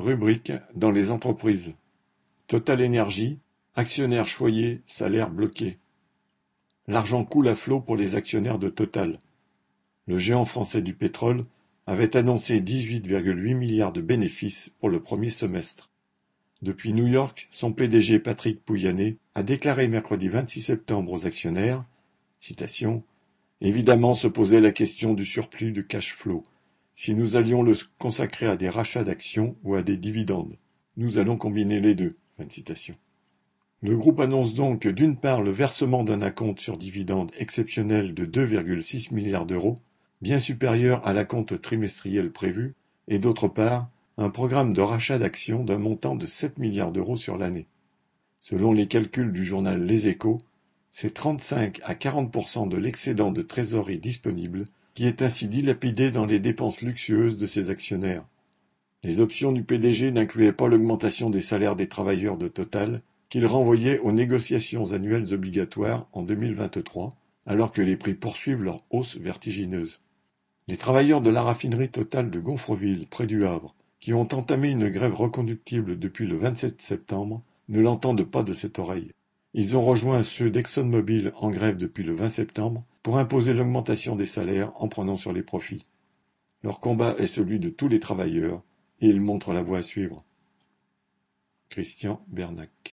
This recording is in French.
Rubrique dans les entreprises. Total Énergie, actionnaires choyés, salaires bloqués. L'argent coule à flot pour les actionnaires de Total. Le géant français du pétrole avait annoncé 18,8 milliards de bénéfices pour le premier semestre. Depuis New York, son PDG Patrick Pouyanné a déclaré mercredi 26 septembre aux actionnaires citation, Évidemment se posait la question du surplus de cash flow. Si nous allions le consacrer à des rachats d'actions ou à des dividendes, nous allons combiner les deux. Le groupe annonce donc d'une part le versement d'un acompte sur dividende exceptionnel de 2,6 milliards d'euros, bien supérieur à l'acompte trimestriel prévu, et d'autre part un programme de rachat d'actions d'un montant de 7 milliards d'euros sur l'année. Selon les calculs du journal Les Échos, c'est 35 à 40% de l'excédent de trésorerie disponible qui est ainsi dilapidé dans les dépenses luxueuses de ses actionnaires. Les options du PDG n'incluaient pas l'augmentation des salaires des travailleurs de Total, qu'il renvoyait aux négociations annuelles obligatoires en 2023, alors que les prix poursuivent leur hausse vertigineuse. Les travailleurs de la raffinerie Total de Gonfreville, près du Havre, qui ont entamé une grève reconductible depuis le 27 septembre, ne l'entendent pas de cette oreille. Ils ont rejoint ceux d'ExxonMobil en grève depuis le 20 septembre pour imposer l'augmentation des salaires en prenant sur les profits. Leur combat est celui de tous les travailleurs et ils montrent la voie à suivre. Christian Bernac